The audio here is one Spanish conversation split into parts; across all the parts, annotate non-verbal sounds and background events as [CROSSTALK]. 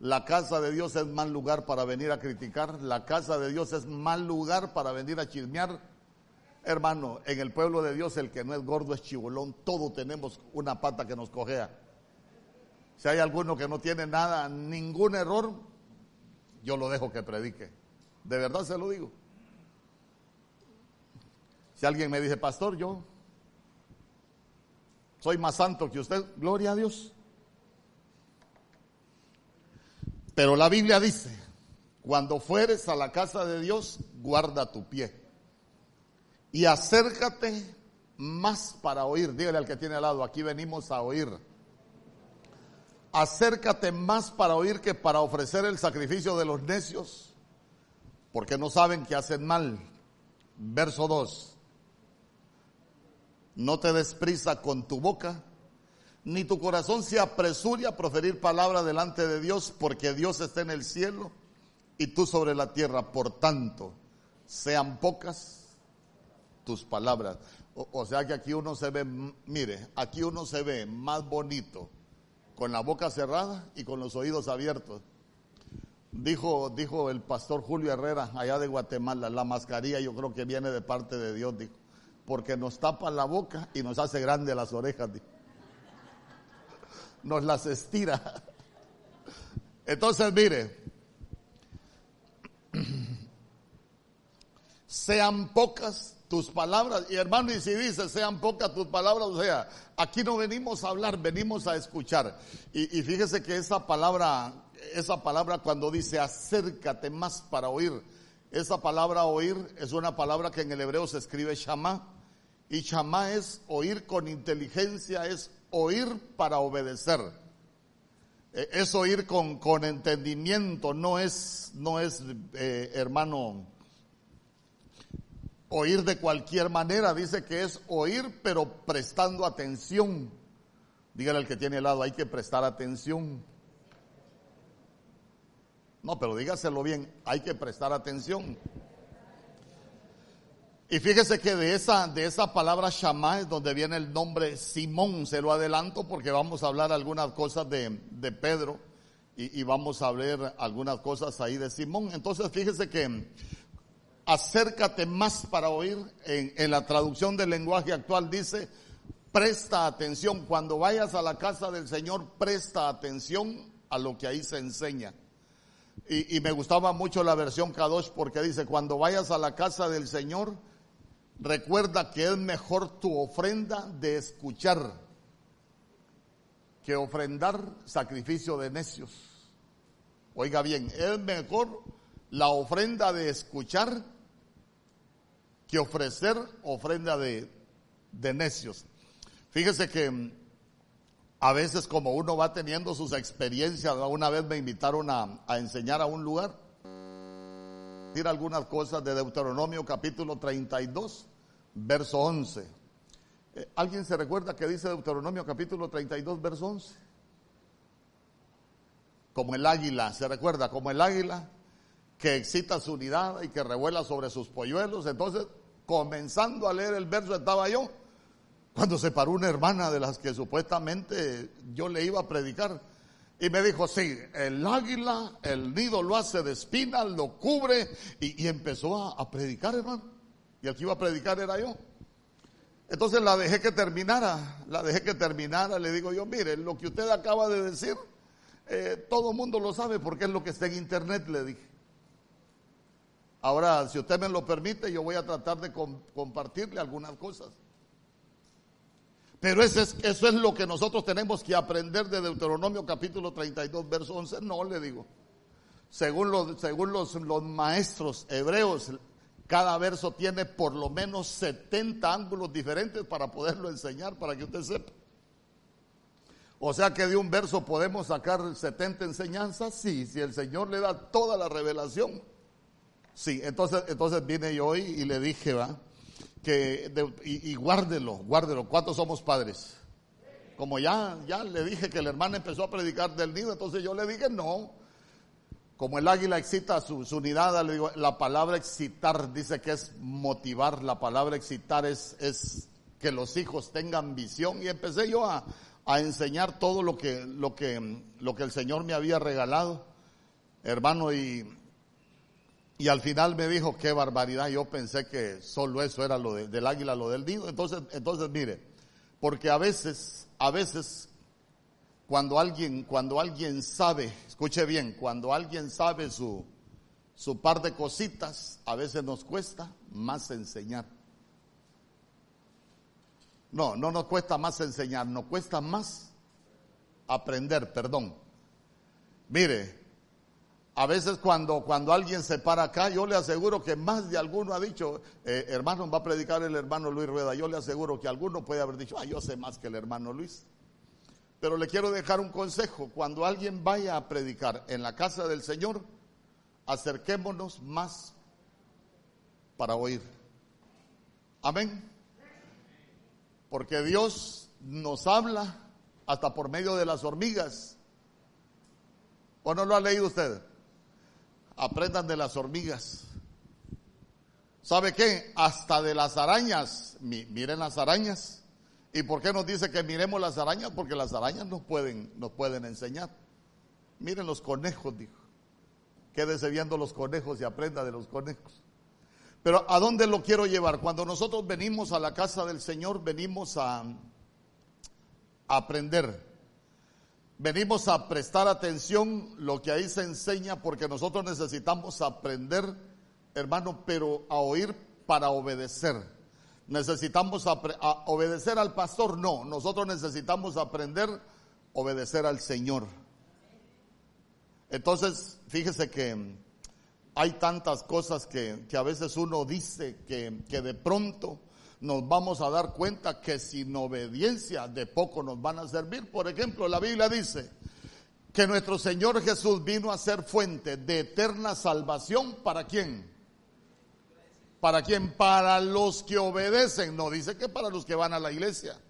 La casa de Dios es mal lugar para venir a criticar. La casa de Dios es mal lugar para venir a chismear. Hermano, en el pueblo de Dios el que no es gordo es chibolón. Todos tenemos una pata que nos cojea. Si hay alguno que no tiene nada, ningún error, yo lo dejo que predique. De verdad se lo digo. Si alguien me dice, pastor, yo soy más santo que usted, gloria a Dios. Pero la Biblia dice, cuando fueres a la casa de Dios, guarda tu pie. Y acércate más para oír. Dígale al que tiene al lado, aquí venimos a oír. Acércate más para oír que para ofrecer el sacrificio de los necios, porque no saben que hacen mal. Verso 2. No te desprisa con tu boca, ni tu corazón se apresure a proferir palabra delante de Dios, porque Dios está en el cielo y tú sobre la tierra. Por tanto, sean pocas tus palabras. O, sea que aquí uno se ve, mire, aquí uno se ve más bonito con la boca cerrada y con los oídos abiertos. Dijo, dijo el pastor Julio Herrera, allá de Guatemala, la mascarilla yo creo que viene de parte de Dios, dijo, porque nos tapa la boca y nos hace grandes las orejas. Dijo nos las estira. Entonces, mire, sean pocas tus palabras. Y hermano, y si dice, sean pocas tus palabras, o sea, aquí no venimos a hablar, venimos a escuchar. Y, fíjese que esa palabra, esa palabra cuando dice acércate más para oír, esa palabra oír es una palabra que en el hebreo se escribe shama. Y shama es oír con inteligencia, es oír para obedecer. Es oír con, con entendimiento, no es, no es eh, hermano, oír de cualquier manera. Dice que es oír, pero prestando atención. Dígale al que tiene al lado, hay que prestar atención. No, pero dígaselo bien, hay que prestar atención. Y fíjese que de esa, de esa palabra Shammah es donde viene el nombre Simón, se lo adelanto porque vamos a hablar algunas cosas de, de Pedro y, y, vamos a ver algunas cosas ahí de Simón. Entonces fíjese que acércate más para oír, en, en la traducción del lenguaje actual dice, presta atención, cuando vayas a la casa del Señor, presta atención a lo que ahí se enseña. Y, y me gustaba mucho la versión Kadosh porque dice, cuando vayas a la casa del Señor, Recuerda que es mejor tu ofrenda de escuchar que ofrendar sacrificio de necios. Oiga bien, es mejor la ofrenda de escuchar que ofrecer ofrenda de, de necios. Fíjese que a veces como uno va teniendo sus experiencias, una vez me invitaron a, a enseñar a un lugar algunas cosas de Deuteronomio capítulo 32, verso 11. Eh, ¿Alguien se recuerda que dice Deuteronomio capítulo 32, verso 11? Como el águila, ¿se recuerda? Como el águila que excita su unidad y que revuela sobre sus polluelos. Entonces, comenzando a leer el verso estaba yo, cuando se paró una hermana de las que supuestamente yo le iba a predicar y me dijo, sí, el águila, el nido lo hace de espinas, lo cubre, y, y empezó a, a, predicar, hermano. Y el que iba a predicar era yo. Entonces la dejé que terminara, la dejé que terminara, le digo yo, mire, lo que usted acaba de decir, eh, todo el mundo lo sabe porque es lo que está en internet, le dije. Ahora, si usted me lo permite, yo voy a tratar de com compartirle algunas cosas. Pero eso es, eso es lo que nosotros tenemos que aprender de Deuteronomio capítulo 32, verso 11. No, le digo. Según los, según los, los maestros hebreos, cada verso tiene por lo menos 70 ángulos diferentes para poderlo enseñar, para que usted sepa. O sea que de un verso podemos sacar 70 enseñanzas, sí, si el Señor le da toda la revelación. Sí, entonces, entonces vine yo hoy y le dije, va, que y, guárdelo, guárdelo. ¿Cuántos somos padres? Como ya, ya le dije que la hermana empezó a predicar del nido, entonces yo le dije no. Como el águila excita su, su unidad, le digo, la palabra excitar dice que es motivar, la palabra excitar es, es que los hijos tengan visión. Y empecé yo a, a enseñar todo lo que, lo que, lo que el Señor me había regalado, hermano, y, y al final me dijo, qué barbaridad, yo pensé que solo eso era lo del águila, lo del nido. Entonces, entonces mire, porque a veces, a veces, cuando alguien, cuando alguien sabe, escuche bien, cuando alguien sabe su, su par de cositas, a veces nos cuesta más enseñar. No, no nos cuesta más enseñar, nos cuesta más aprender, perdón. Mire, a veces cuando, cuando alguien se para acá, yo le aseguro que más de alguno ha dicho, eh, hermano, va a predicar el hermano Luis Rueda, yo le aseguro que alguno puede haber dicho, yo sé más que el hermano Luis. Pero le quiero dejar un consejo, cuando alguien vaya a predicar en la casa del Señor, acerquémonos más para oír. Amén. Porque Dios nos habla hasta por medio de las hormigas. ¿O no lo ha leído usted? Aprendan de las hormigas. ¿Sabe qué? Hasta de las arañas. miren las arañas. ¿Y por qué nos dice que miremos las arañas? Porque las arañas nos pueden, nos pueden enseñar. Miren los conejos, dijo. Quédese viendo los conejos y aprenda de los conejos. Pero ¿a dónde lo quiero llevar? Cuando nosotros venimos a la casa del Señor, venimos a, aprender. Venimos a prestar atención lo que ahí se enseña porque nosotros necesitamos aprender, hermano, pero a oír para obedecer. Necesitamos obedecer al pastor, no, nosotros necesitamos aprender obedecer al Señor. Entonces, fíjese que hay tantas cosas que, a veces uno dice que, que de pronto nos vamos a dar cuenta que sin obediencia de poco nos van a servir. Por ejemplo, la Biblia dice que nuestro Señor Jesús vino a ser fuente de eterna salvación para quién? ¿Para quién? Para los que obedecen. No dice que para los que van a la iglesia.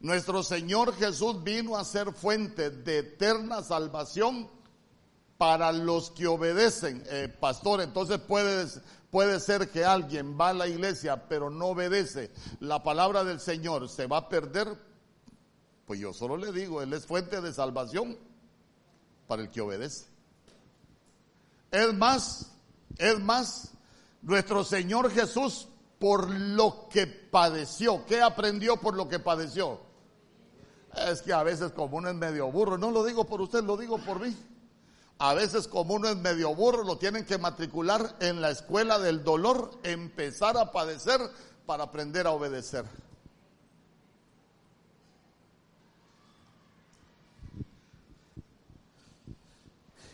Nuestro Señor Jesús vino a ser fuente de eterna salvación para los que obedecen, eh, pastor, entonces puede, puede ser que alguien va a la iglesia pero no obedece la palabra del Señor, se va a perder. Pues yo solo le digo, Él es fuente de salvación para el que obedece. Es más, es más, nuestro Señor Jesús por lo que padeció, ¿qué aprendió por lo que padeció? Es que a veces como uno es medio burro, no lo digo por usted, lo digo por mí. A veces como uno es medio burro, lo tienen que matricular en la escuela del dolor, empezar a padecer para aprender a obedecer.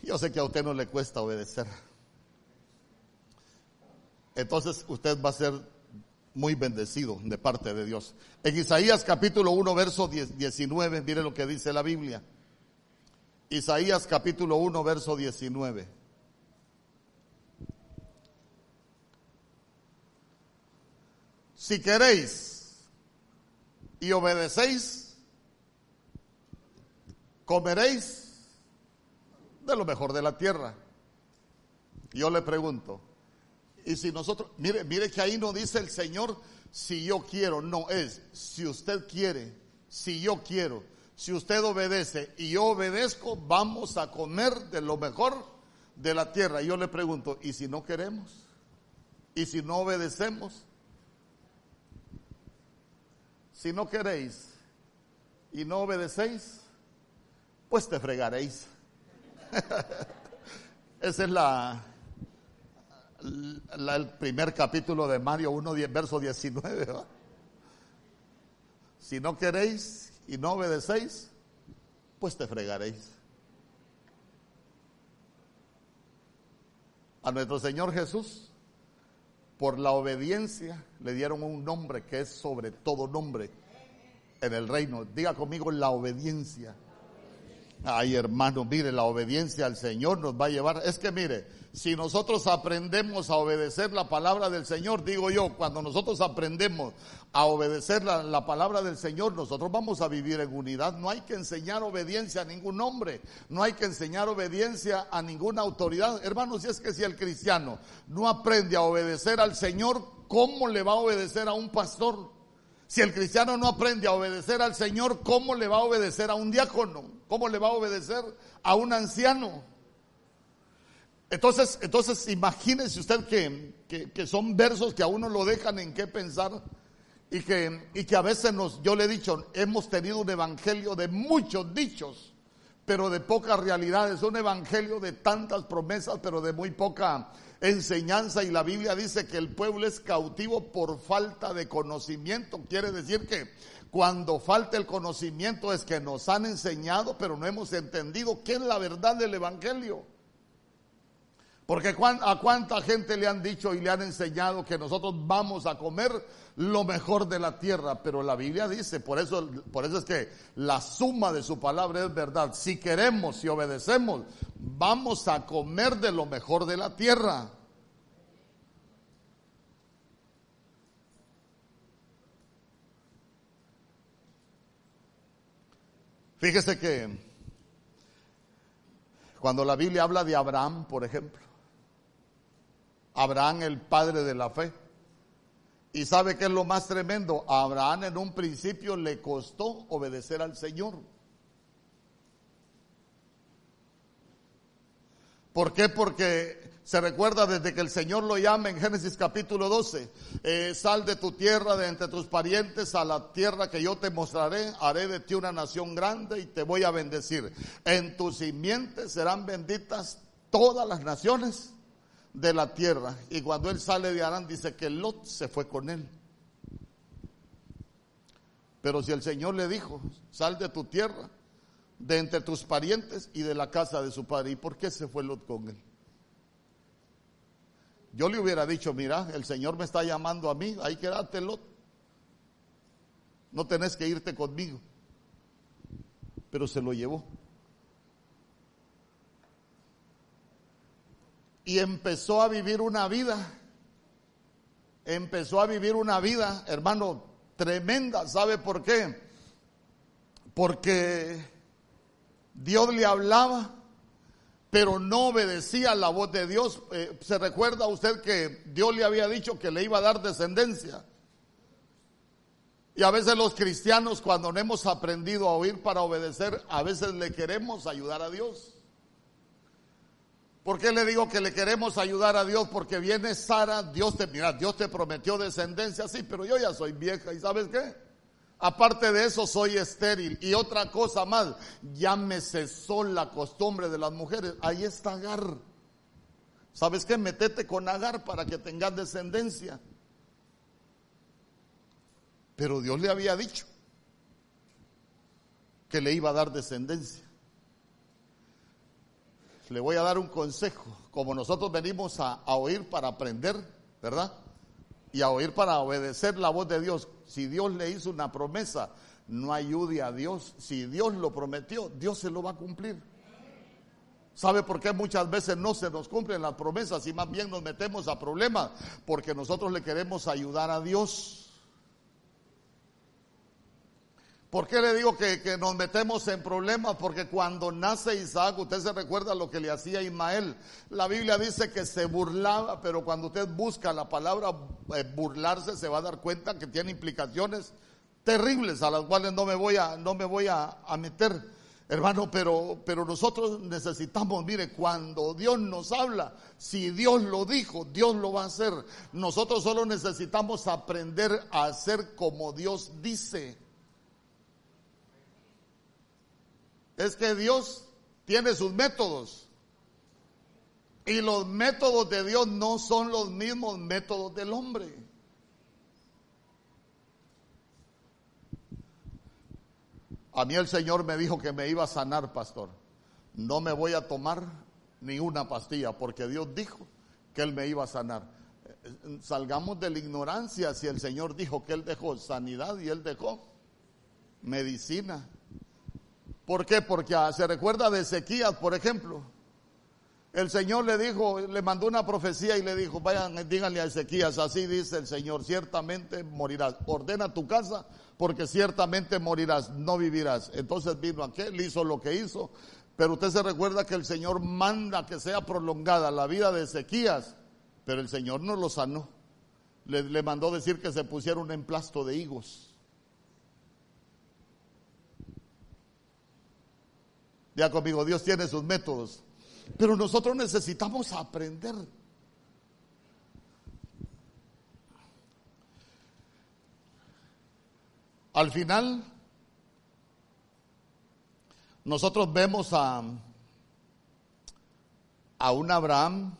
Yo sé que a usted no le cuesta obedecer. Entonces usted va a ser muy bendecido de parte de Dios. En Isaías capítulo 1, verso 19, mire lo que dice la Biblia. Isaías capítulo 1, verso 19. Si queréis y obedecéis, comeréis de lo mejor de la tierra. Yo le pregunto, y si nosotros, mire, mire que ahí no dice el Señor, si yo quiero, no es, si usted quiere, si yo quiero si usted obedece y yo obedezco, vamos a comer de lo mejor de la tierra. Yo le pregunto, ¿y si no queremos? ¿Y si no obedecemos? Si no queréis y no obedecéis, pues te fregaréis. [LAUGHS] Ese es la, el primer capítulo de Mario 1, verso 19. Si no queréis y no obedecéis, pues te fregaréis. A nuestro Señor Jesús, por la obediencia, le dieron un nombre que es sobre todo nombre en el reino. Diga conmigo la obediencia. Ay, hermano, mire, la obediencia al Señor nos va a llevar. Es que mire, si nosotros aprendemos a obedecer la palabra del Señor, digo yo, cuando nosotros aprendemos a obedecer la, palabra del Señor, nosotros vamos a vivir en unidad. No hay que enseñar obediencia a ningún hombre, no hay que enseñar obediencia a ninguna autoridad. Hermanos, si es que si el cristiano no aprende a obedecer al Señor, ¿cómo le va a obedecer a un pastor? Si el cristiano no aprende a obedecer al Señor, ¿cómo le va a obedecer a un diácono? ¿Cómo le va a obedecer a un anciano? Entonces, entonces imagínese usted que, que, son versos que a uno lo dejan en qué pensar y que, y que a veces nos, yo le he dicho, hemos tenido un evangelio de muchos dichos, pero de pocas realidades, un evangelio de tantas promesas, pero de muy poca enseñanza y la Biblia dice que el pueblo es cautivo por falta de conocimiento. Quiere decir que cuando falta el conocimiento es que nos han enseñado, pero no hemos entendido qué es la verdad del Evangelio. Porque a cuánta gente le han dicho y le han enseñado que nosotros vamos a comer lo mejor de la tierra, pero la Biblia dice, por eso, por eso es que la suma de su palabra es verdad. Si queremos y obedecemos, vamos a comer de lo mejor de la tierra. Fíjese que cuando la Biblia habla de Abraham, por ejemplo, Abraham el padre de la fe, y sabe que es lo más tremendo, a Abraham en un principio le costó obedecer al Señor. ¿Por qué? Porque se recuerda desde que el Señor lo llama en Génesis capítulo 12, eh, sal de tu tierra, de entre tus parientes, a la tierra que yo te mostraré, haré de ti una nación grande y te voy a bendecir. En tus simientes serán benditas todas las naciones de la tierra. Y cuando él sale de Arán, dice que Lot se fue con él. Pero si el Señor le dijo, sal de tu tierra, de entre tus parientes y de la casa de su padre, ¿y por qué se fue Lot con él? Yo le hubiera dicho, mira, el Señor me está llamando a mí, ahí quédate, Lot. No tenés que irte conmigo. Pero se lo llevó. Y empezó a vivir una vida. Empezó a vivir una vida, hermano, tremenda. ¿Sabe por qué? Porque Dios le hablaba pero no obedecía la voz de Dios. Eh, ¿Se recuerda usted que Dios le había dicho que le iba a dar descendencia? Y a veces los cristianos cuando no hemos aprendido a oír para obedecer, a veces le queremos ayudar a Dios. ¿Por qué le digo que le queremos ayudar a Dios? Porque viene Sara, Dios te, mira, Dios te prometió descendencia, sí, pero yo ya soy vieja y ¿sabes qué? Aparte de eso, soy estéril. Y otra cosa más, ya me cesó la costumbre de las mujeres. Ahí está Agar. ¿Sabes qué? Metete con Agar para que tengas descendencia. Pero Dios le había dicho que le iba a dar descendencia. Le voy a dar un consejo. Como nosotros venimos a, oír para aprender, ¿verdad? Y a oír para obedecer la voz de Dios. Si Dios le hizo una promesa, no ayude a Dios. Si Dios lo prometió, Dios se lo va a cumplir. ¿Sabe por qué muchas veces no se nos cumplen las promesas y más bien nos metemos a problemas? Porque nosotros le queremos ayudar a Dios. ¿Por qué le digo que, nos metemos en problemas? Porque cuando nace Isaac, usted se recuerda lo que le hacía Ismael. La Biblia dice que se burlaba, pero cuando usted busca la palabra eh, burlarse, se va a dar cuenta que tiene implicaciones terribles a las cuales no me voy a, no me voy a meter. Hermano, pero, pero nosotros necesitamos, mire, cuando Dios nos habla, si Dios lo dijo, Dios lo va a hacer. Nosotros solo necesitamos aprender a hacer como Dios dice. Es que Dios tiene sus métodos. Y los métodos de Dios no son los mismos métodos del hombre. A mí el Señor me dijo que me iba a sanar, pastor. No me voy a tomar ni una pastilla porque Dios dijo que Él me iba a sanar. Salgamos de la ignorancia si el Señor dijo que Él dejó sanidad y Él dejó medicina. ¿Por qué? Porque ah, se recuerda de Ezequías, por ejemplo. El Señor le dijo, le mandó una profecía y le dijo, vayan, díganle a Ezequías, así dice el Señor, ciertamente morirás. Ordena tu casa porque ciertamente morirás, no vivirás. Entonces vino aquel, hizo lo que hizo, pero usted se recuerda que el Señor manda que sea prolongada la vida de Ezequías, pero el Señor no lo sanó. Le, le mandó decir que se pusiera un emplasto de higos Ya conmigo, Dios tiene sus métodos. Pero nosotros necesitamos aprender. Al final, nosotros vemos a, a un Abraham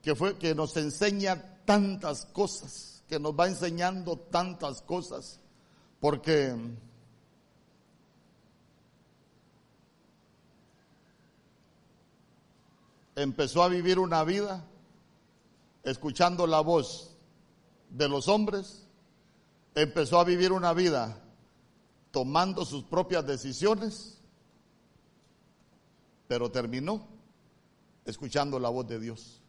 que fue que nos enseña tantas cosas, que nos va enseñando tantas cosas, porque empezó a vivir una vida escuchando la voz de los hombres, empezó a vivir una vida tomando sus propias decisiones, pero terminó escuchando la voz de Dios.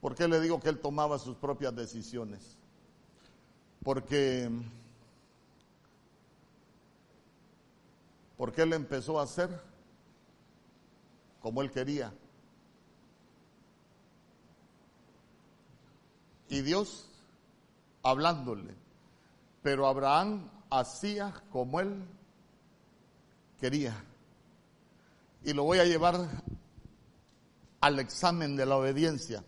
¿Por qué le digo que él tomaba sus propias decisiones? Porque porque él empezó a hacer como él quería. Y Dios hablándole. Pero Abraham hacía como él quería. Y lo voy a llevar al examen de la obediencia.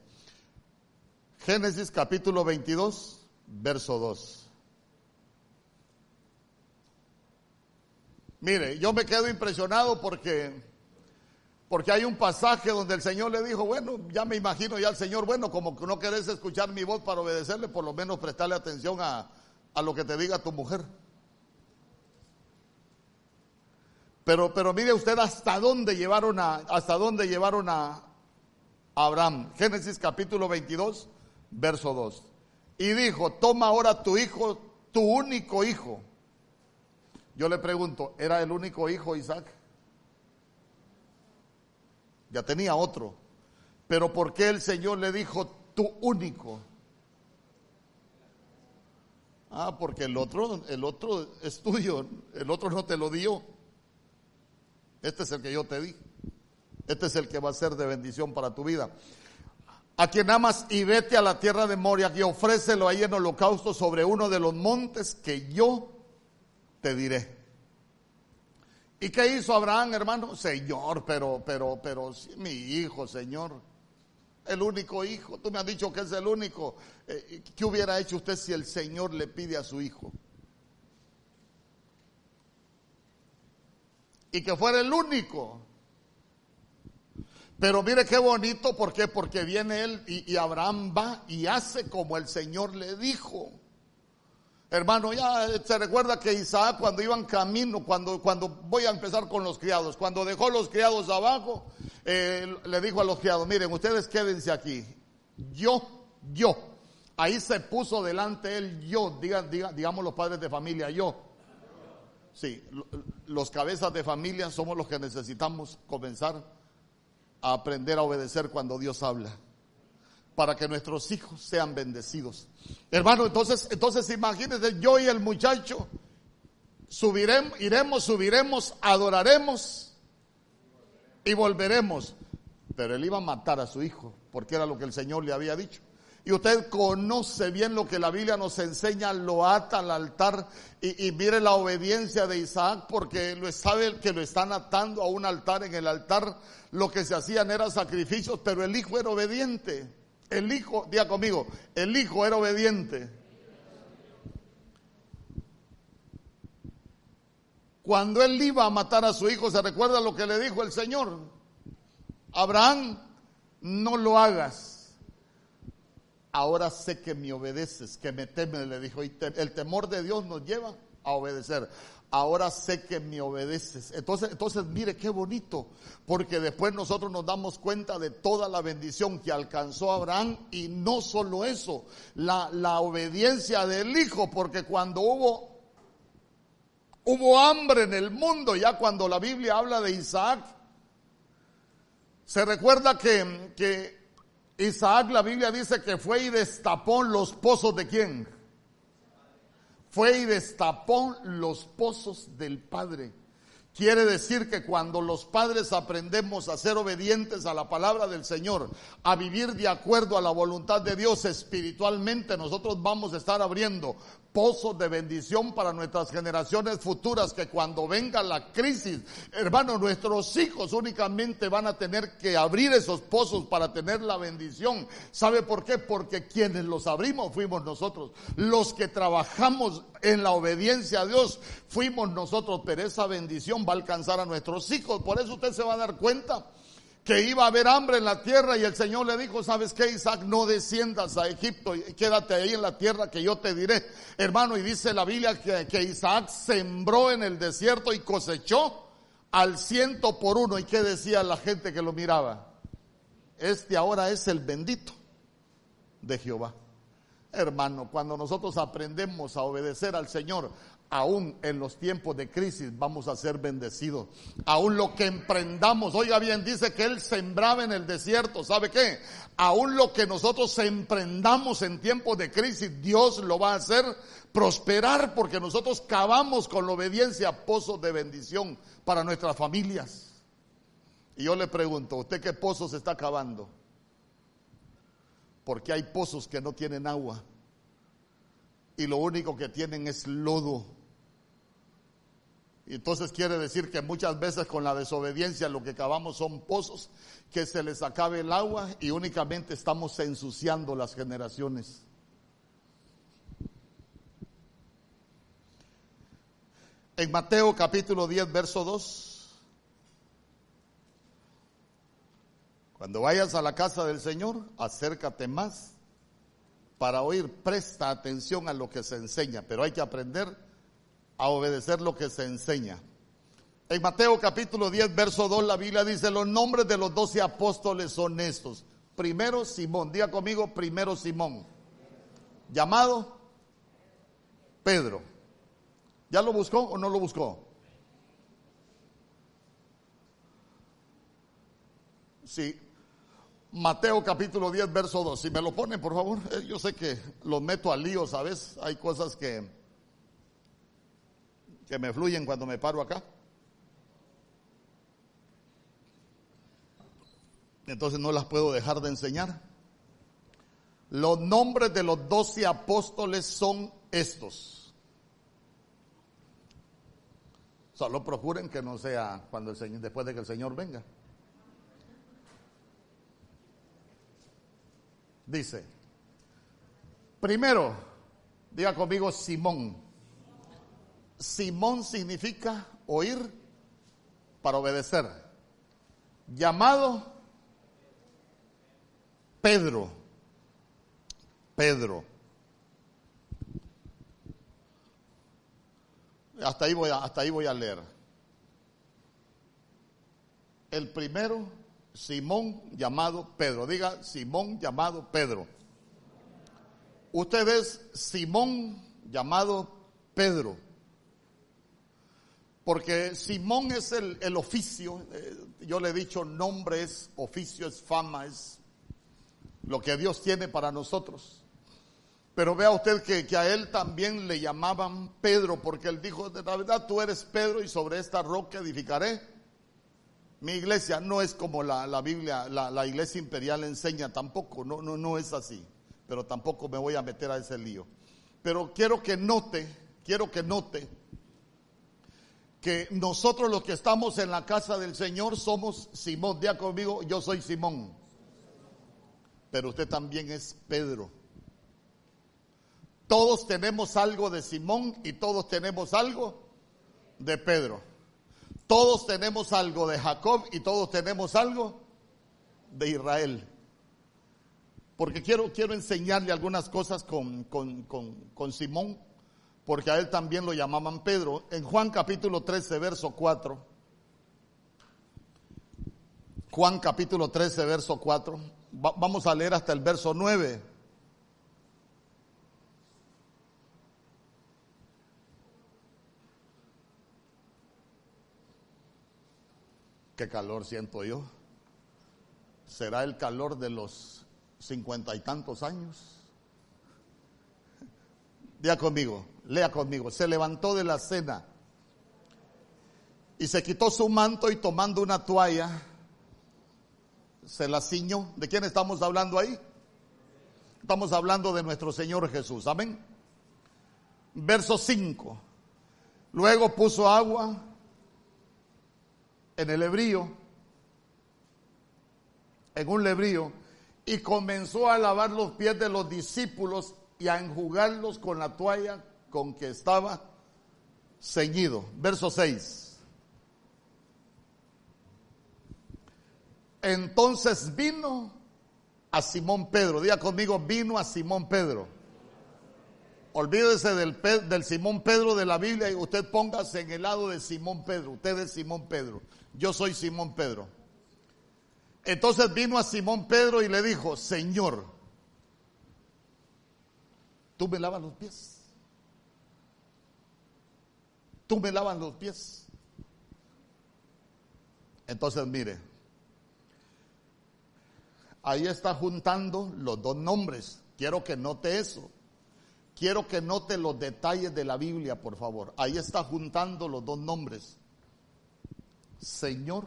Génesis capítulo 22, verso 2. Mire, yo me quedo impresionado porque porque hay un pasaje donde el Señor le dijo, bueno, ya me imagino ya al Señor, bueno, como que no querés escuchar mi voz para obedecerle, por lo menos prestarle atención a, a lo que te diga tu mujer. Pero, pero mire usted hasta dónde llevaron a, hasta dónde llevaron a Abraham. Génesis capítulo 22, verso 2. Y dijo, toma ahora tu hijo, tu único hijo. Yo le pregunto, ¿era el único hijo Isaac? Ya tenía otro. Pero ¿por qué el Señor le dijo tu único? Ah, porque el otro, el otro es tuyo, el otro no te lo dio. Este es el que yo te di. Este es el que va a ser de bendición para tu vida. A quien amas y vete a la tierra de Moria y ofrécelo ahí en holocausto sobre uno de los montes que yo te diré. ¿Y qué hizo Abraham, hermano? Señor, pero, pero, pero, mi hijo, Señor. El único hijo. Tú me has dicho que es el único. Eh, ¿Qué hubiera hecho usted si el Señor le pide a su hijo? Y que fuera el único. Pero mire qué bonito, ¿por qué? Porque viene él y Abraham va y hace como el Señor le dijo. Hermano, ya se recuerda que Isaac cuando iban camino, cuando, cuando voy a empezar con los criados, cuando dejó los criados abajo, eh, le dijo a los criados, miren, ustedes quédense aquí. Yo, yo. Ahí se puso delante él yo, diga, diga, digamos los padres de familia, yo. Sí, los cabezas de familia somos los que necesitamos comenzar a aprender a obedecer cuando Dios habla para que nuestros hijos sean bendecidos. Hermano, entonces, entonces imagínense, yo y el muchacho subiremos, iremos, subiremos, adoraremos y volveremos. Pero él iba a matar a su hijo, porque era lo que el Señor le había dicho. Y usted conoce bien lo que la Biblia nos enseña, lo ata al altar y, mire la obediencia de Isaac porque lo sabe que lo están atando a un altar. En el altar lo que se hacían era sacrificios, pero el hijo era obediente. El hijo, diga conmigo, el hijo era obediente. Cuando él iba a matar a su hijo, se recuerda lo que le dijo el Señor. Abraham, no lo hagas. Ahora sé que me obedeces, que me temes, le dijo. Y el temor de Dios nos lleva a obedecer ahora sé que me obedeces. Entonces, entonces mire qué bonito, porque después nosotros nos damos cuenta de toda la bendición que alcanzó Abraham y no solo eso, la, la obediencia del hijo, porque cuando hubo, hubo hambre en el mundo, ya cuando la Biblia habla de Isaac, se recuerda que, que Isaac, la Biblia dice que fue y destapó los pozos de quién? Fue y destapó los pozos del Padre. Quiere decir que cuando los padres aprendemos a ser obedientes a la palabra del Señor, a vivir de acuerdo a la voluntad de Dios espiritualmente, nosotros vamos a estar abriendo pozos de bendición para nuestras generaciones futuras, que cuando venga la crisis, hermano, nuestros hijos únicamente van a tener que abrir esos pozos para tener la bendición. ¿Sabe por qué? Porque quienes los abrimos fuimos nosotros. Los que trabajamos en la obediencia a Dios fuimos nosotros, pero esa bendición va a alcanzar a nuestros hijos. Por eso usted se va a dar cuenta que iba a haber hambre en la tierra y el Señor le dijo, ¿sabes qué, Isaac? No desciendas a Egipto quédate ahí en la tierra que yo te diré. Hermano, y dice la Biblia que, que Isaac sembró en el desierto y cosechó al ciento por uno. ¿Y qué decía la gente que lo miraba? Este ahora es el bendito de Jehová. Hermano, cuando nosotros aprendemos a obedecer al Señor, aún en los tiempos de crisis vamos a ser bendecidos. Aún lo que emprendamos, oiga bien, dice que Él sembraba en el desierto, ¿sabe qué? Aún lo que nosotros emprendamos en tiempos de crisis, Dios lo va a hacer prosperar porque nosotros cavamos con la obediencia pozos de bendición para nuestras familias. Y yo le pregunto, ¿usted qué pozos está cavando? Porque hay pozos que no tienen agua y lo único que tienen es lodo. Y entonces quiere decir que muchas veces con la desobediencia lo que cavamos son pozos que se les acabe el agua y únicamente estamos ensuciando las generaciones. En Mateo capítulo 10, verso 2. Cuando vayas a la casa del Señor, acércate más para oír. Presta atención a lo que se enseña, pero hay que aprender a obedecer lo que se enseña. En Mateo capítulo 10, verso 2, la Biblia dice, los nombres de los doce apóstoles son estos. Primero Simón, diga conmigo, primero Simón, llamado Pedro. ¿Ya lo buscó o no lo buscó? Sí. Mateo capítulo 10, verso 2. Si me lo ponen, por favor. Eh, yo sé que lo meto al lío, ¿sabes? Hay cosas que que me fluyen cuando me paro acá. Entonces no las puedo dejar de enseñar. Los nombres de los doce apóstoles son estos. Solo procuren que no sea cuando el Señor, después de que el Señor venga. Dice, primero, diga conmigo Simón. Simón significa oír para obedecer. Llamado Pedro. Pedro. Hasta ahí voy a, hasta ahí voy a leer. El primero, Simón llamado Pedro. Diga Simón llamado Pedro. Usted es Simón llamado Pedro. Porque Simón es el, oficio, eh, yo le he dicho, nombre es oficio, es fama, es lo que Dios tiene para nosotros. Pero vea usted que, que, a él también le llamaban Pedro, porque él dijo, de la verdad tú eres Pedro y sobre esta roca edificaré mi iglesia. No es como la, la Biblia, la, la, iglesia imperial enseña, tampoco, no, no, no es así. Pero tampoco me voy a meter a ese lío. Pero quiero que note, quiero que note que nosotros los que estamos en la casa del Señor somos Simón. Día conmigo, yo soy Simón. Pero usted también es Pedro. Todos tenemos algo de Simón y todos tenemos algo de Pedro. Todos tenemos algo de Jacob y todos tenemos algo de Israel. Porque quiero, quiero enseñarle algunas cosas con, con, con, con Simón porque a él también lo llamaban Pedro. En Juan capítulo 13, verso 4. Juan capítulo 13, verso 4. vamos a leer hasta el verso 9. Qué calor siento yo. ¿Será el calor de los cincuenta y tantos años? Diga conmigo, lea conmigo. Se levantó de la cena Y se quitó su manto y tomando una toalla, se la ciñó. ¿De quién estamos hablando ahí? Estamos hablando de nuestro Señor Jesús. Amén. Verso 5. Luego puso agua en el lebrío, en un lebrío, y comenzó a lavar los pies de los discípulos y a enjugarlos con la toalla con que estaba ceñido. Verso 6. Entonces vino a Simón Pedro. Diga conmigo, vino a Simón Pedro. Olvídese del, Simón Pedro de la Biblia y usted póngase en el lado de Simón Pedro. Usted es Simón Pedro. Yo soy Simón Pedro. Entonces vino a Simón Pedro y le dijo, Señor, tú me lavas los pies. Tú me lavas los pies. Entonces mire, ahí está juntando los dos nombres. Quiero que note eso. Quiero que note los detalles de la Biblia, por favor. Ahí está juntando los dos nombres. Señor,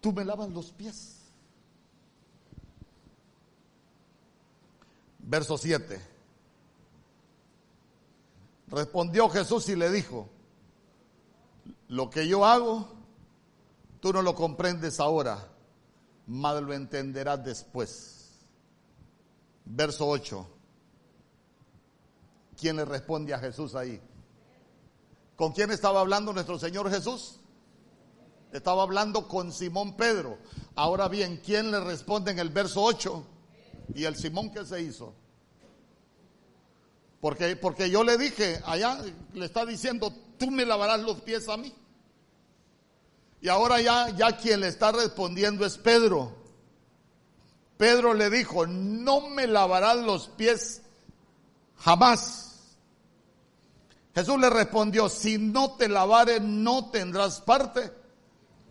tú me lavas los pies. Verso 7. Respondió Jesús y le dijo, lo que yo hago, tú no lo comprendes ahora, mas lo entenderás después. Verso 8. ¿Quién le responde a Jesús ahí? ¿Con quién estaba hablando nuestro Señor Jesús? Estaba hablando con Simón Pedro. Ahora bien, ¿quién le responde en el verso 8? ¿Y el Simón qué se hizo? Porque, porque yo le dije, allá le está diciendo, tú me lavarás los pies a mí. Y ahora ya, ya quien le está respondiendo es Pedro. Pedro le dijo, no me lavarás los pies jamás. Jesús le respondió, si no te lavare no tendrás parte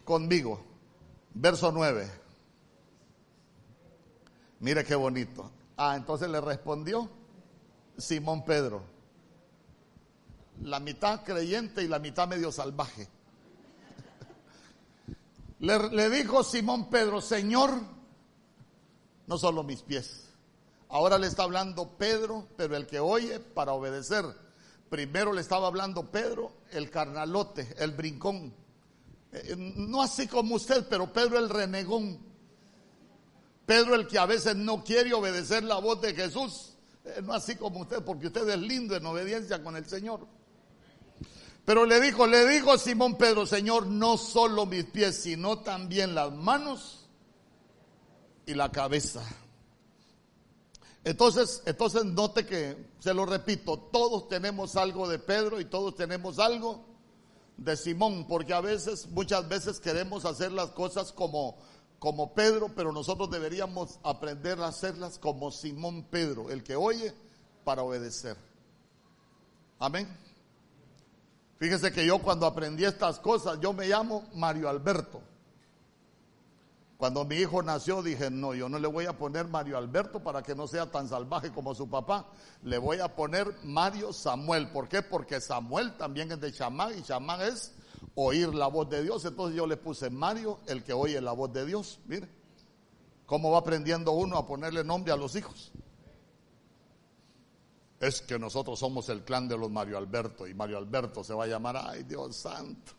conmigo. Verso 9. Mire qué bonito. Ah, entonces le respondió Simón Pedro. La mitad creyente y la mitad medio salvaje. [LAUGHS] Le, dijo Simón Pedro, Señor, no solo mis pies. Ahora le está hablando Pedro, pero el que oye para obedecer. Primero le estaba hablando Pedro, el carnalote, el brincón. Eh, no así como usted, pero Pedro el renegón. Pedro el que a veces no quiere obedecer la voz de Jesús. Eh, no así como usted, porque usted es lindo en obediencia con el Señor. Pero le dijo, le dijo Simón Pedro, Señor, no solo mis pies, sino también las manos y la cabeza. Entonces, entonces note que, se lo repito, todos tenemos algo de Pedro y todos tenemos algo de Simón, porque a veces, muchas veces queremos hacer las cosas como, como Pedro, pero nosotros deberíamos aprender a hacerlas como Simón Pedro, el que oye para obedecer. Amén. Fíjese que yo cuando aprendí estas cosas, yo me llamo Mario Alberto. Cuando mi hijo nació dije, no, yo no le voy a poner Mario Alberto para que no sea tan salvaje como su papá. Le voy a poner Mario Samuel. ¿Por qué? Porque Samuel también es de chamán y chamán es oír la voz de Dios. Entonces yo le puse Mario, el que oye la voz de Dios. Mire, cómo va aprendiendo uno a ponerle nombre a los hijos. Es que nosotros somos el clan de los Mario Alberto y Mario Alberto se va a llamar, ay Dios santo.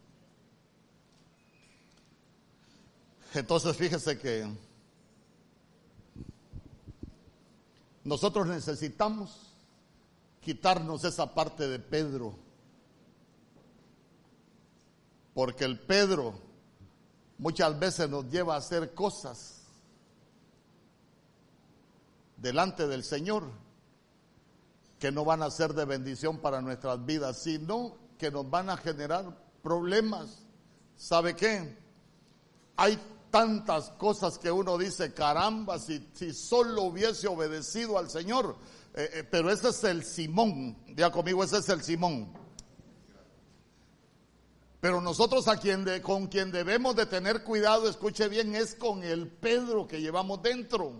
Entonces fíjese que nosotros necesitamos quitarnos esa parte de Pedro. Porque el Pedro muchas veces nos lleva a hacer cosas delante del Señor que no van a ser de bendición para nuestras vidas, sino que nos van a generar problemas. ¿Sabe qué? Hay tantas cosas que uno dice, caramba, si, si solo hubiese obedecido al Señor. Eh, eh, pero ese es el Simón, ya conmigo, ese es el Simón. Pero nosotros a quien con quien debemos de tener cuidado, escuche bien, es con el Pedro que llevamos dentro.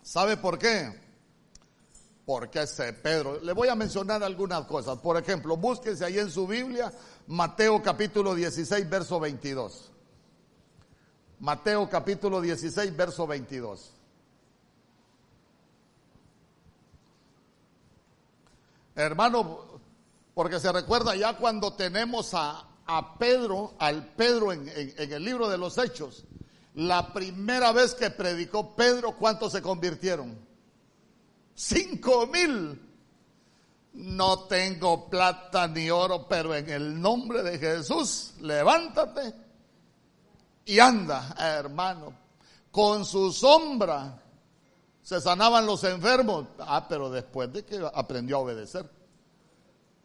¿Sabe por qué? porque ese Pedro, le voy a mencionar algunas cosas. Por ejemplo, búsquese ahí en su Biblia Mateo capítulo 16, verso 22. Mateo capítulo 16, verso 22. Hermano, porque se recuerda ya cuando tenemos a, a Pedro, al Pedro en, en el libro de los Hechos, la primera vez que predicó Pedro, ¿cuántos se convirtieron? Cinco mil. No tengo plata ni oro, pero en el nombre de Jesús, levántate y anda, hermano. Con su sombra se sanaban los enfermos. Ah, pero después de que aprendió a obedecer.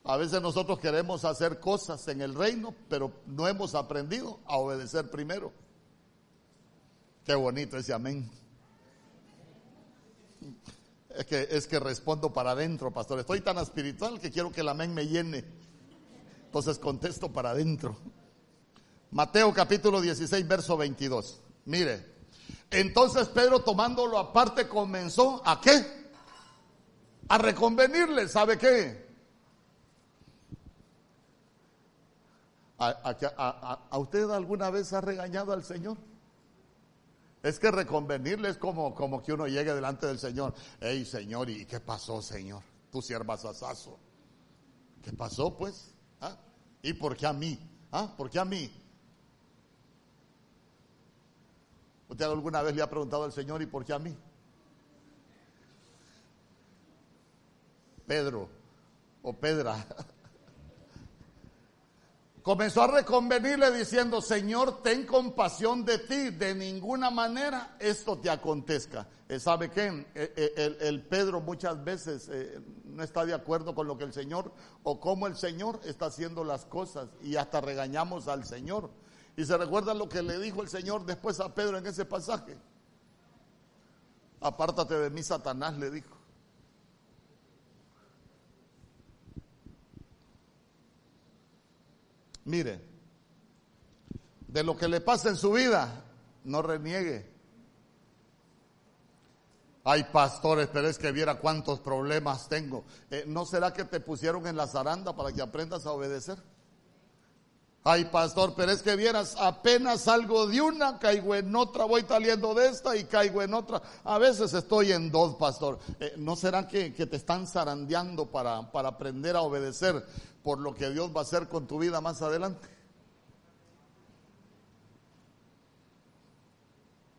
A veces nosotros queremos hacer cosas en el reino, pero no hemos aprendido a obedecer primero. Qué bonito ese amén. Es que, es que respondo para adentro, pastor. Estoy tan espiritual que quiero que el amén me llene. Entonces contesto para adentro. Mateo capítulo 16, verso 22. Mire, entonces Pedro tomándolo aparte comenzó a qué? A reconvenirle, ¿sabe qué? ¿A, a, usted alguna vez ha regañado al Señor? Es que reconvenirle es como, como que uno llegue delante del Señor. Hey, Señor, ¿y qué pasó, Señor? Tu sierva Sasazo. ¿Qué pasó, pues? ¿Ah? ¿Y por qué a mí? ¿Ah? ¿Por qué a mí? ¿Usted alguna vez le ha preguntado al Señor, ¿y por qué a mí? Pedro o Pedra [LAUGHS] comenzó a reconvenirle diciendo, Señor, ten compasión de ti, de ninguna manera esto te acontezca. Eh, ¿Sabe qué? Eh, eh, el, Pedro muchas veces no está de acuerdo con lo que el Señor o cómo el Señor está haciendo las cosas y hasta regañamos al Señor. Y se recuerda lo que le dijo el Señor después a Pedro en ese pasaje. Apártate de mí, Satanás, le dijo. Mire, de lo que le pasa en su vida, no reniegue. Hay pastores, pero es que viera cuántos problemas tengo. Eh, ¿No será que te pusieron en la zaranda para que aprendas a obedecer? Ay, pastor, pero es que vieras, apenas salgo de una, caigo en otra, voy saliendo de esta y caigo en otra. A veces estoy en dos, pastor. Eh, ¿No será que, que, te están zarandeando para, para aprender a obedecer? Por lo que Dios va a hacer con tu vida más adelante.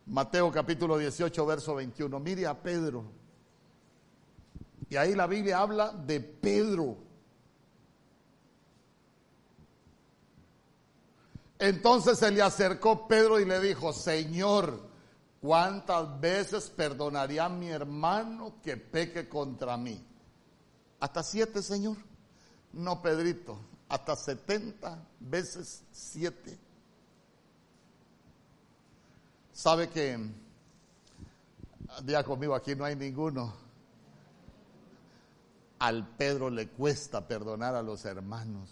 Mateo capítulo 18, verso 21. Mire a Pedro. Y ahí la Biblia habla de Pedro. Entonces se le acercó Pedro y le dijo, Señor, ¿cuántas veces perdonaría a mi hermano que peque contra mí? Hasta siete, Señor. No, Pedrito, hasta 70 veces 7. ¿Sabe que, día conmigo, aquí no hay ninguno? Al Pedro le cuesta perdonar a los hermanos.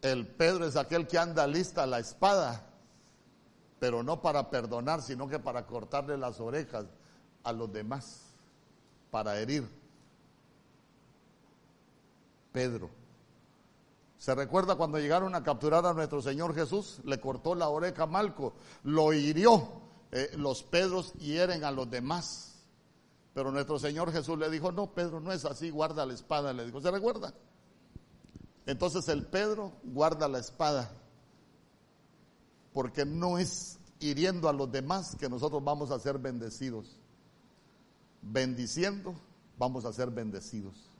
El Pedro es aquel que anda lista a la espada pero no para perdonar, sino que para cortarle las orejas a los demás, para herir. Pedro. ¿Se recuerda cuando llegaron a capturar a nuestro Señor Jesús? Le cortó la oreja a Malco, lo hirió. Eh, los Pedros hieren a los demás. Pero nuestro Señor Jesús le dijo, no, Pedro, no es así, guarda la espada. Le dijo, ¿se recuerda? Entonces el Pedro guarda la espada porque no es hiriendo a los demás que nosotros vamos a ser bendecidos. Bendiciendo, vamos a ser bendecidos.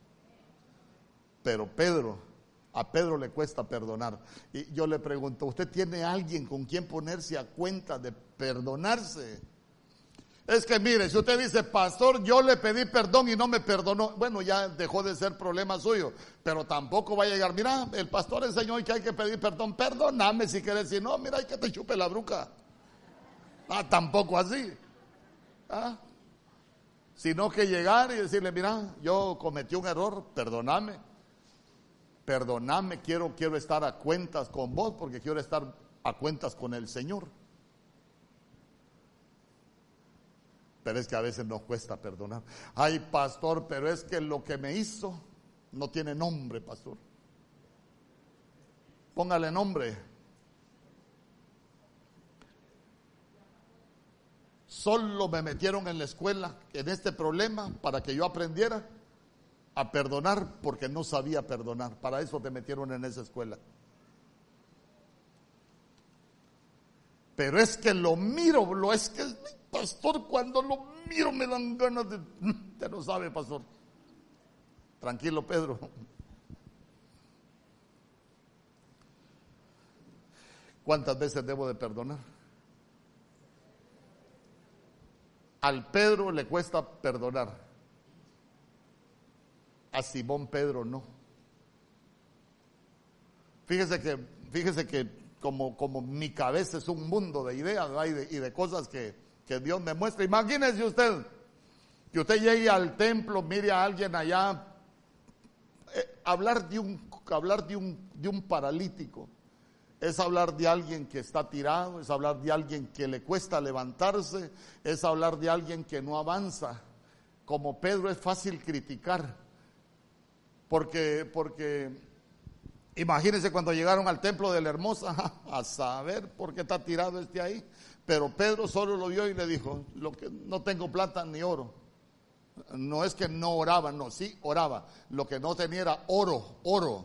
Pero Pedro, a Pedro le cuesta perdonar. Y yo le pregunto, ¿usted tiene alguien con quien ponerse a cuenta de perdonarse? Es que mire, si usted dice, pastor, yo le pedí perdón y no me perdonó, bueno, ya dejó de ser problema suyo, pero tampoco va a llegar, mira, el pastor enseñó que hay que pedir perdón, perdóname si quieres, si no, mira, hay que te chupe la bruca. Ah, tampoco así. ¿Ah? Sino que llegar y decirle, mira, yo cometí un error, perdóname. Perdóname, quiero, quiero estar a cuentas con vos porque quiero estar a cuentas con el Señor. Pero es que a veces nos cuesta perdonar. Ay, pastor, pero es que lo que me hizo no tiene nombre, pastor. Póngale nombre. Solo me metieron en la escuela en este problema para que yo aprendiera a perdonar porque no sabía perdonar. Para eso te metieron en esa escuela. Pero es que lo miro, lo es que pastor, cuando lo miro me dan ganas de... [LAUGHS] Usted no sabe, pastor. Tranquilo, Pedro. ¿Cuántas veces debo de perdonar? Al Pedro le cuesta perdonar. A Simón Pedro no. Fíjese que, fíjese que como, como mi cabeza es un mundo de ideas y, de, cosas que, que Dios me muestra. Imagínese usted que usted llegue al templo, mire a alguien allá, eh, hablar, de un, hablar de, un, de un paralítico es hablar de alguien que está tirado, es hablar de alguien que le cuesta levantarse, es hablar de alguien que no avanza. Como Pedro es fácil criticar, porque, porque imagínense cuando llegaron al templo de la hermosa, [LAUGHS] a saber por qué está tirado este ahí, pero Pedro solo lo vio y le dijo, lo que, no tengo plata ni oro. No es que no oraba, no, sí oraba. Lo que no tenía era oro, oro.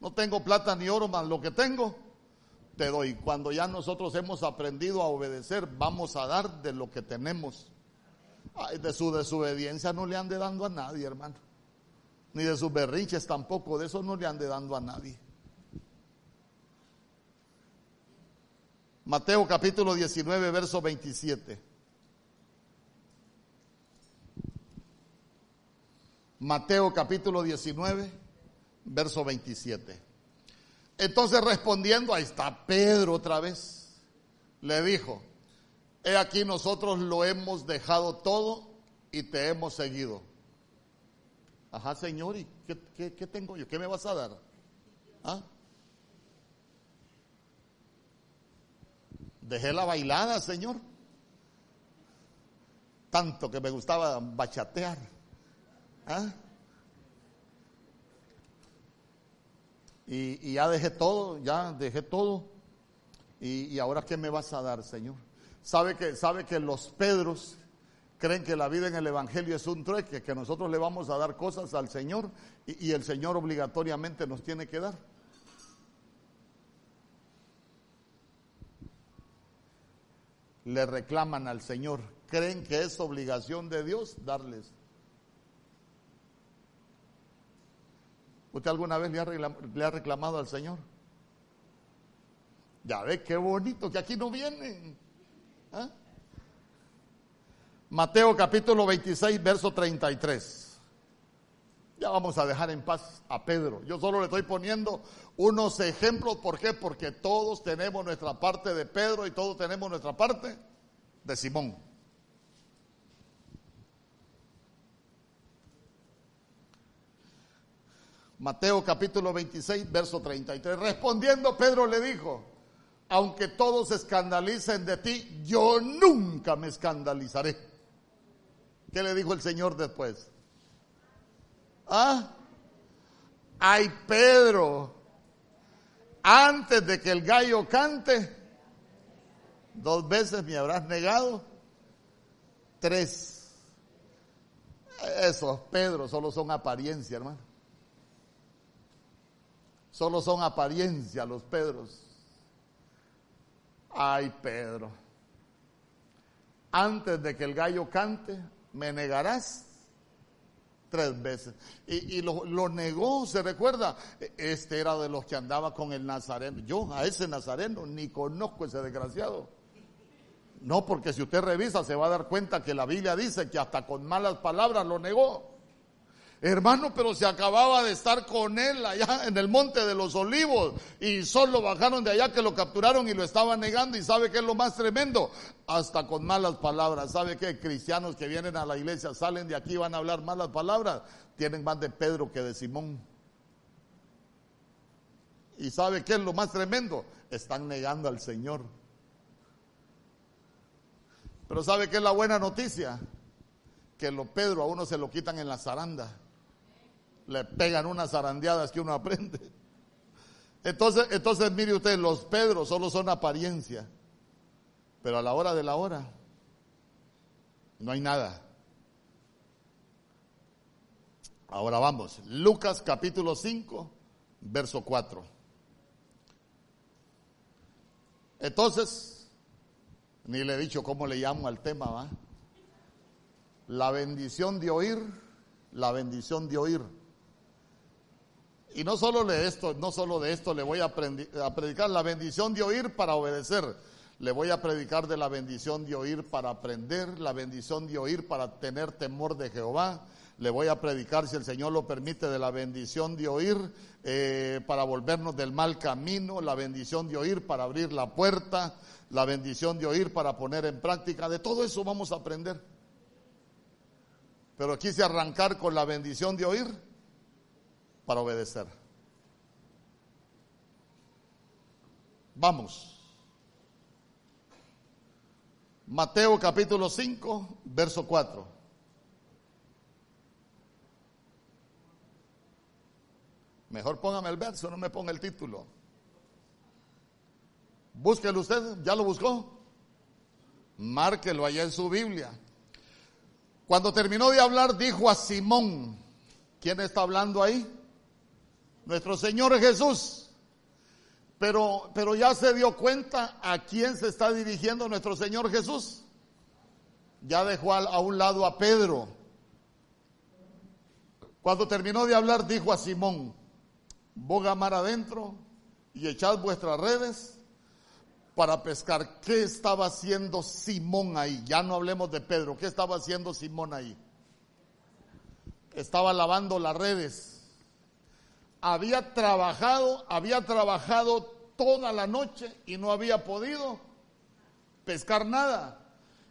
No tengo plata ni oro, más lo que tengo te doy. Cuando ya nosotros hemos aprendido a obedecer, vamos a dar de lo que tenemos. de su desobediencia no le ande dando a nadie, hermano. Ni de sus berrinches tampoco, de eso no le ande dando a nadie. Mateo capítulo 19, verso 27. Mateo capítulo 19, verso 27. Entonces respondiendo, ahí está Pedro otra vez, le dijo, he aquí nosotros lo hemos dejado todo y te hemos seguido. Ajá, Señor, ¿y qué, tengo yo? ¿Qué me vas a dar? ¿Ah? Dejé la bailada, Señor. Tanto que me gustaba bachatear. ¿Ah? y, ya dejé todo, ya dejé todo. Y, ahora qué me vas a dar, Señor? Sabe que, sabe que los Pedros creen que la vida en el Evangelio es un trueque, que nosotros le vamos a dar cosas al Señor y, y el Señor obligatoriamente nos tiene que dar. Le reclaman al Señor, creen que es obligación de Dios darles. ¿Usted alguna vez le ha, reclamado, al Señor? Ya ve qué bonito que aquí no vienen. ¿ah? Mateo capítulo 26, verso 33. Ya vamos a dejar en paz a Pedro. Yo solo le estoy poniendo unos ejemplos. ¿Por qué? Porque todos tenemos nuestra parte de Pedro y todos tenemos nuestra parte de Simón. Mateo capítulo 26, verso 33. Respondiendo, Pedro le dijo, aunque todos se escandalicen de ti, yo nunca me escandalizaré. ¿Qué le dijo el Señor después? ¿Ah? Ay, Pedro, antes de que el gallo cante, dos veces me habrás negado, tres. Esos Pedro solo son apariencia, hermano. Solo son apariencia los Pedros. Ay, Pedro, antes de que el gallo cante, me negarás tres veces. Y, lo, lo, negó, se recuerda. Este era de los que andaba con el nazareno. Yo a ese nazareno ni conozco ese desgraciado. No, porque si usted revisa se va a dar cuenta que la Biblia dice que hasta con malas palabras lo negó. Hermano, pero se acababa de estar con él allá en el monte de los olivos y solo bajaron de allá que lo capturaron y lo estaban negando y sabe que es lo más tremendo, hasta con malas palabras. ¿Sabe que cristianos que vienen a la iglesia salen de aquí van a hablar malas palabras? Tienen más de Pedro que de Simón. ¿Y sabe qué es lo más tremendo? Están negando al Señor. Pero ¿sabe qué es la buena noticia? Que lo Pedro a uno se lo quitan en la zaranda. Le pegan unas zarandeadas que uno aprende. Entonces, entonces mire usted, los Pedros solo son apariencia. Pero a la hora de la hora no hay nada. Ahora vamos, Lucas capítulo 5, verso 4. Entonces, ni le he dicho cómo le llamo al tema, ¿va? La bendición de oír, la bendición de oír. Y no solo de esto, no solo de esto le voy a, predicar la bendición de oír para obedecer. Le voy a predicar de la bendición de oír para aprender, la bendición de oír para tener temor de Jehová. Le voy a predicar, si el Señor lo permite, de la bendición de oír eh, para volvernos del mal camino, la bendición de oír para abrir la puerta, la bendición de oír para poner en práctica. De todo eso vamos a aprender. Pero quise arrancar con la bendición de oír para obedecer. Vamos. Mateo capítulo 5, verso 4. Mejor póngame el verso, no me ponga el título. Búsquelo usted, ¿ya lo buscó? Márquelo allá en su Biblia. Cuando terminó de hablar, dijo a Simón, ¿quién está hablando ahí? Nuestro Señor Jesús. Pero, pero ya se dio cuenta a quién se está dirigiendo nuestro Señor Jesús. Ya dejó a, un lado a Pedro. Cuando terminó de hablar, dijo a Simón, boga mar adentro y echad vuestras redes para pescar. ¿Qué estaba haciendo Simón ahí? Ya no hablemos de Pedro. ¿Qué estaba haciendo Simón ahí? Estaba lavando las redes había trabajado, había trabajado toda la noche y no había podido pescar nada.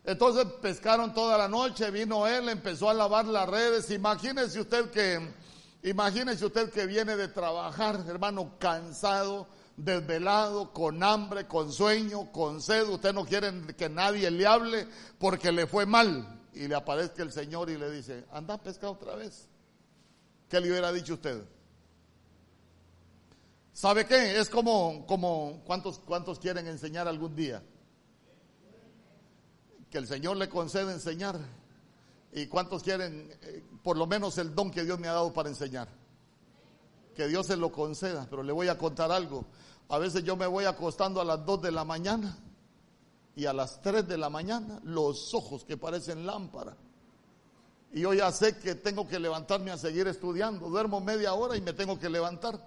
Entonces pescaron toda la noche, vino él, empezó a lavar las redes. Imagínese usted que, imagínese usted que viene de trabajar, hermano, cansado, desvelado, con hambre, con sueño, con sed. Usted no quiere que nadie le hable porque le fue mal. Y le aparezca el Señor y le dice, anda a pescar otra vez. ¿Qué le hubiera dicho usted? ¿Sabe qué? Es como, como ¿cuántos, ¿cuántos quieren enseñar algún día? Que el Señor le concede enseñar. ¿Y cuántos quieren, eh, por lo menos, el don que Dios me ha dado para enseñar? Que Dios se lo conceda, pero le voy a contar algo. A veces yo me voy acostando a las 2 de la mañana y a las 3 de la mañana los ojos que parecen lámpara. Y yo ya sé que tengo que levantarme a seguir estudiando. Duermo media hora y me tengo que levantar.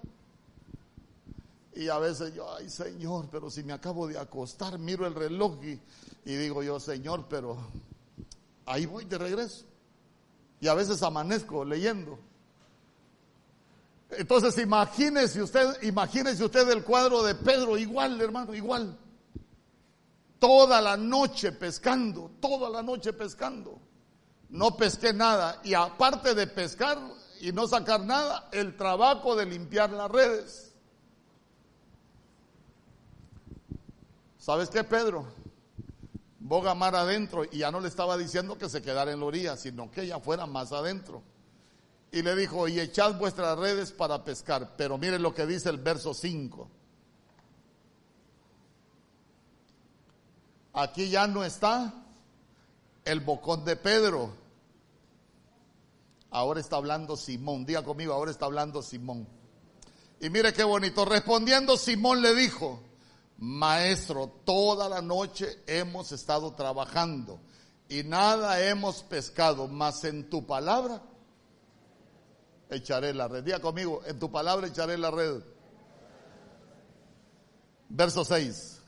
Y a veces yo, ay Señor, pero si me acabo de acostar, miro el reloj y, digo yo, Señor, pero ahí voy de regreso. Y a veces amanezco leyendo. Entonces imagínese usted, imagínese usted el cuadro de Pedro, igual hermano, igual. Toda la noche pescando, toda la noche pescando. No pesqué nada. Y aparte de pescar y no sacar nada, el trabajo de limpiar las redes. ¿Sabes qué, Pedro? Boga mar adentro y ya no le estaba diciendo que se quedara en la orilla, sino que ella fuera más adentro. Y le dijo, y echad vuestras redes para pescar. Pero miren lo que dice el verso 5. Aquí ya no está el bocón de Pedro. Ahora está hablando Simón. Diga conmigo, ahora está hablando Simón. Y mire qué bonito. Respondiendo, Simón le dijo, Maestro, toda la noche hemos estado trabajando y nada hemos pescado, mas en tu palabra echaré la red. Diga conmigo, en tu palabra echaré la red. Verso 6.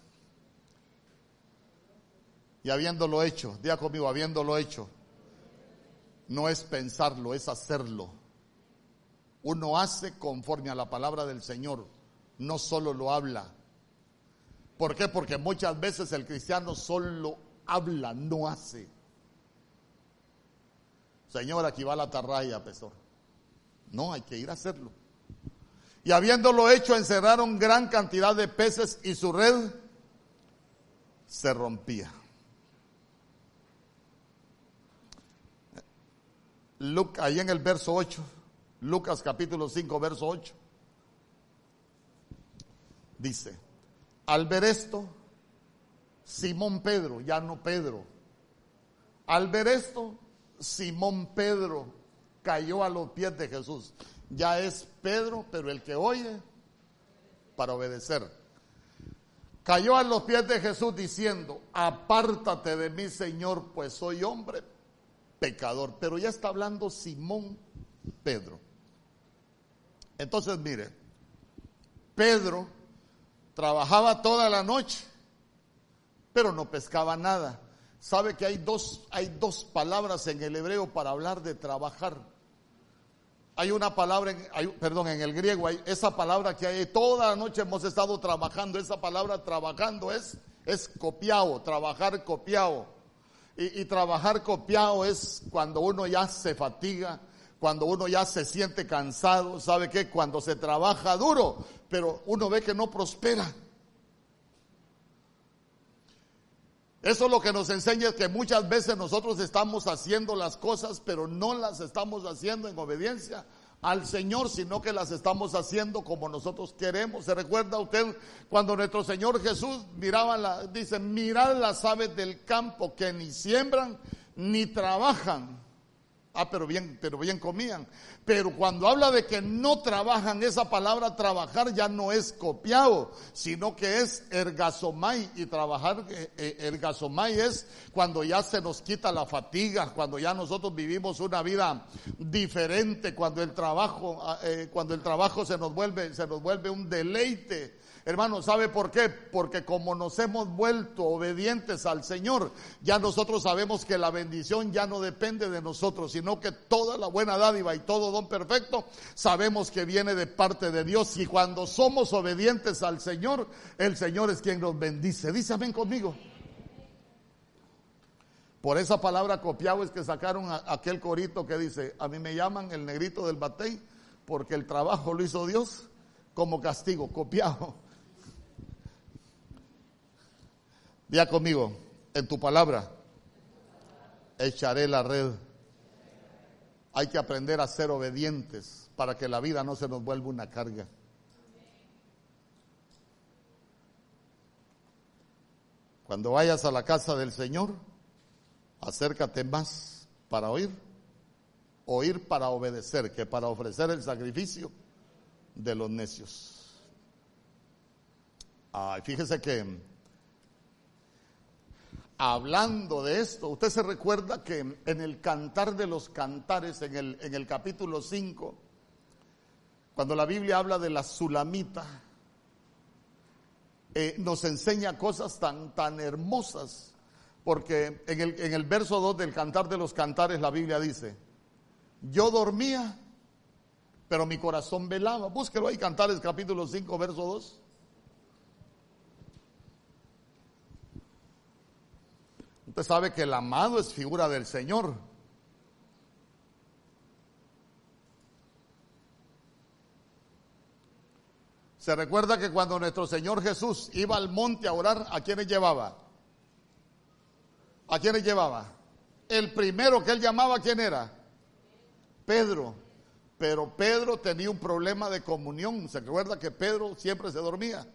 Y habiéndolo hecho, diga conmigo, habiéndolo hecho, no es pensarlo, es hacerlo. Uno hace conforme a la palabra del Señor, no solo lo habla. ¿Por qué? Porque muchas veces el cristiano solo habla, no hace. Señor, aquí va la tarraya, pastor. No, hay que ir a hacerlo. Y habiéndolo hecho, encerraron gran cantidad de peces y su red se rompía. Luke, ahí en el verso 8, Lucas capítulo 5, verso 8, dice, al ver esto, Simón Pedro, ya no Pedro, al ver esto, Simón Pedro cayó a los pies de Jesús. Ya es Pedro, pero el que oye para obedecer. Cayó a los pies de Jesús diciendo, apártate de mí, Señor, pues soy hombre pecador. Pero ya está hablando Simón Pedro. Entonces, mire, Pedro trabajaba toda la noche, pero no pescaba nada. Sabe que hay dos, hay dos palabras en el hebreo para hablar de trabajar. Hay una palabra, en, perdón, en el griego, hay esa palabra que hay, toda la noche hemos estado trabajando, esa palabra trabajando es, es copiado, trabajar copiado. Y, y trabajar copiado es cuando uno ya se fatiga, cuando uno ya se siente cansado, ¿sabe qué? Cuando se trabaja duro, pero uno ve que no prospera. Eso lo que nos enseña es que muchas veces nosotros estamos haciendo las cosas, pero no las estamos haciendo en obediencia al Señor, sino que las estamos haciendo como nosotros queremos. ¿Se recuerda usted cuando nuestro Señor Jesús miraba, la, dice, mirad las aves del campo que ni siembran ni trabajan? Ah, pero bien, pero bien comían. Pero cuando habla de que no trabajan, esa palabra trabajar ya no es copiado, sino que es ergasomai. Y trabajar, eh, eh, ergasomai es cuando ya se nos quita la fatiga, cuando ya nosotros vivimos una vida diferente, cuando el trabajo, ah, eh, cuando el trabajo se nos vuelve, se nos vuelve un deleite Hermano, ¿sabe por qué? Porque como nos hemos vuelto obedientes al Señor, ya nosotros sabemos que la bendición ya no depende de nosotros, sino que toda la buena dádiva y todo perfecto sabemos que viene de parte de Dios. Y cuando somos obedientes al Señor, el Señor es quien nos bendice. Dice amén conmigo. Por esa palabra copiado es que sacaron aquel corito que dice, a mí me llaman el negrito del batey porque el trabajo lo hizo Dios como castigo, copiado. Día conmigo, en tu palabra, echaré la red. Hay que aprender a ser obedientes para que la vida no se nos vuelva una carga. Cuando vayas a la casa del Señor, acércate más para oír, oír para obedecer, que para ofrecer el sacrificio de los necios. Ay, fíjese que hablando de esto, usted se recuerda que en el cantar de los cantares, en el, en el capítulo 5, cuando la Biblia habla de la sulamita, eh, nos enseña cosas tan, tan hermosas, porque en el, en el verso 2 del cantar de los cantares la Biblia dice, yo dormía, pero mi corazón velaba. Búsquelo ahí, Cantares capítulo 5, verso 2. Usted sabe que el amado es figura del Señor. Se recuerda que cuando nuestro Señor Jesús iba al monte a orar, ¿a quiénes llevaba? ¿A quiénes llevaba? El primero que él llamaba, ¿quién era? Pedro. Pero Pedro tenía un problema de comunión. Se recuerda que Pedro siempre se dormía.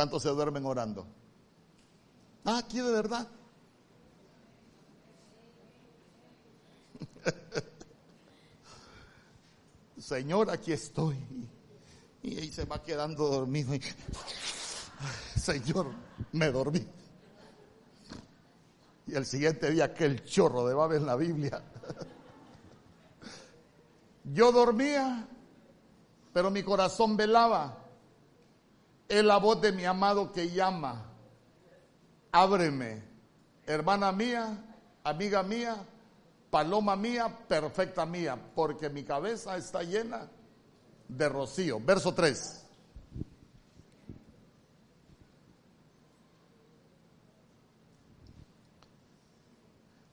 ¿Cuántos se duermen orando? Ah, aquí de verdad. [LAUGHS] Señor, aquí estoy. Y ahí se va quedando dormido. Señor, me dormí. Y el siguiente día, aquel chorro de baba en la Biblia. [LAUGHS] Yo dormía, pero mi corazón velaba. Es la voz de mi amado que llama. Ábreme, hermana mía, amiga mía, paloma mía, perfecta mía, porque mi cabeza está llena de rocío. Verso 3.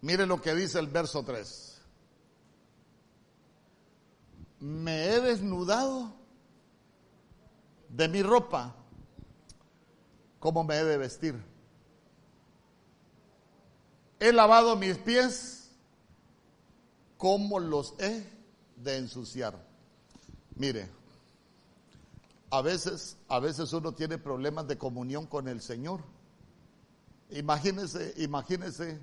Mire lo que dice el verso 3. me he desnudado de mi ropa, ¿cómo me he de vestir? He lavado mis pies, ¿cómo los he de ensuciar? Mire, a veces, a veces uno tiene problemas de comunión con el Señor. Imagínese, imagínese,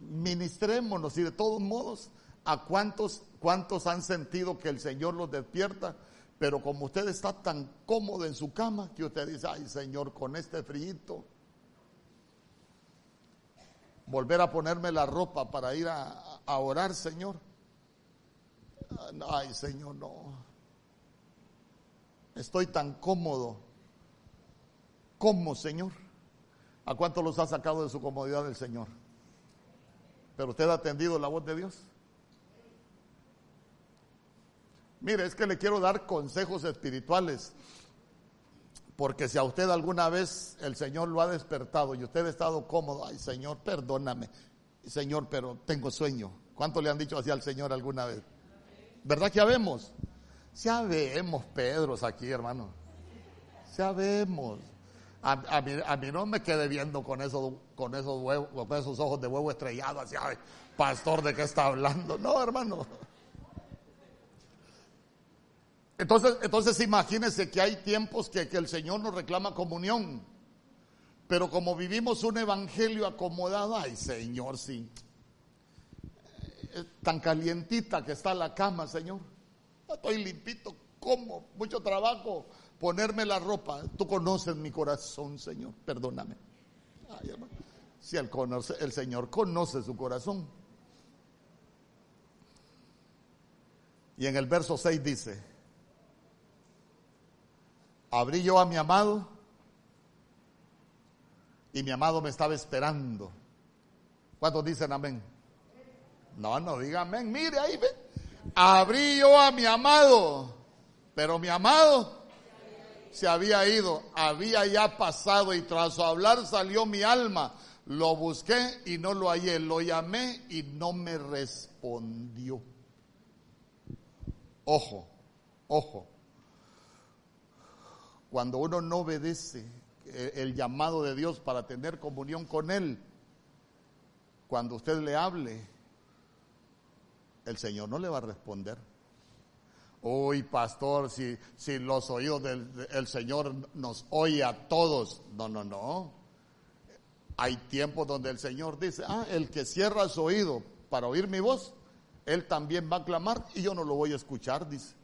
ministrémonos y de todos modos, ¿a cuántos, cuántos han sentido que el Señor los despierta? Pero como usted está tan cómodo en su cama que usted dice, ay Señor, con este frío, volver a ponerme la ropa para ir a, orar, Señor. Ay, Señor, no. Estoy tan cómodo. ¿Cómo, Señor? ¿A cuánto los ha sacado de su comodidad el Señor? Pero usted ha atendido la voz de Dios. Mire, es que le quiero dar consejos espirituales. Porque si a usted alguna vez el Señor lo ha despertado y usted ha estado cómodo, ay Señor, perdóname. Señor, pero tengo sueño. ¿Cuánto le han dicho así al Señor alguna vez? ¿Verdad que habemos? Ya vemos Pedros aquí, hermano. Ya vemos. A, mí, no me quede viendo con esos, con esos huevos, con esos ojos de huevo estrellado, así, ay, pastor, ¿de qué está hablando? No, hermano. Entonces, entonces imagínense que hay tiempos que, el Señor nos reclama comunión. Pero como vivimos un evangelio acomodado, ay Señor, sí. Eh, tan calientita que está la cama, Señor. Estoy limpito, como, mucho trabajo ponerme la ropa. Tú conoces mi corazón, Señor, perdóname. si el, el Señor conoce su corazón. Y en el verso 6 dice, abrí yo a mi amado y mi amado me estaba esperando. ¿Cuántos dicen amén? No, no diga amén. Mire ahí, ve. Abrí yo a mi amado, pero mi amado se había ido, había ya pasado y tras su hablar salió mi alma. Lo busqué y no lo hallé, lo llamé y no me respondió. Ojo, ojo. Cuando uno no obedece el llamado de Dios para tener comunión con Él, cuando usted le hable, el Señor no le va a responder. Uy, pastor, si, si los oídos del Señor nos oye a todos. No, no, no. Hay tiempos donde el Señor dice, ah, el que cierra su oído para oír mi voz, él también va a clamar y yo no lo voy a escuchar, dice.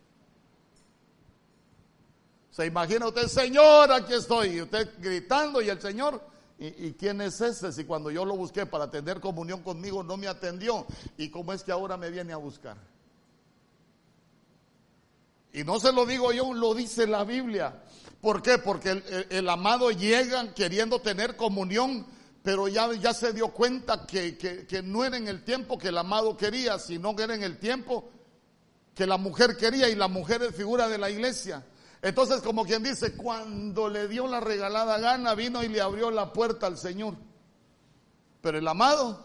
Se imagina usted, Señor, aquí estoy, y usted gritando y el Señor, ¿y, quién es ese? Si cuando yo lo busqué para tener comunión conmigo no me atendió, ¿y cómo es que ahora me viene a buscar? Y no se lo digo yo, lo dice la Biblia. ¿Por qué? Porque el, amado llega queriendo tener comunión, pero ya, ya se dio cuenta que, que, no era en el tiempo que el amado quería, sino que era en el tiempo que la mujer quería y la mujer es figura de la iglesia. Entonces, como quien dice, cuando le dio la regalada gana, vino y le abrió la puerta al Señor. Pero el amado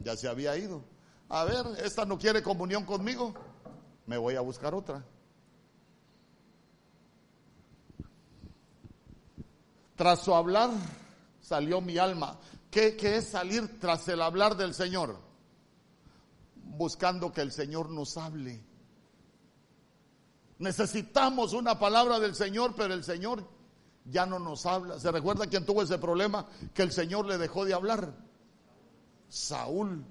ya se había ido. A ver, esta no quiere comunión conmigo, me voy a buscar otra. Tras su hablar salió mi alma. ¿Qué, ¿Qué, es salir tras el hablar del Señor? Buscando que el Señor nos hable. Necesitamos una palabra del Señor, pero el Señor ya no nos habla. ¿Se recuerda quién tuvo ese problema? Que el Señor le dejó de hablar. Saúl.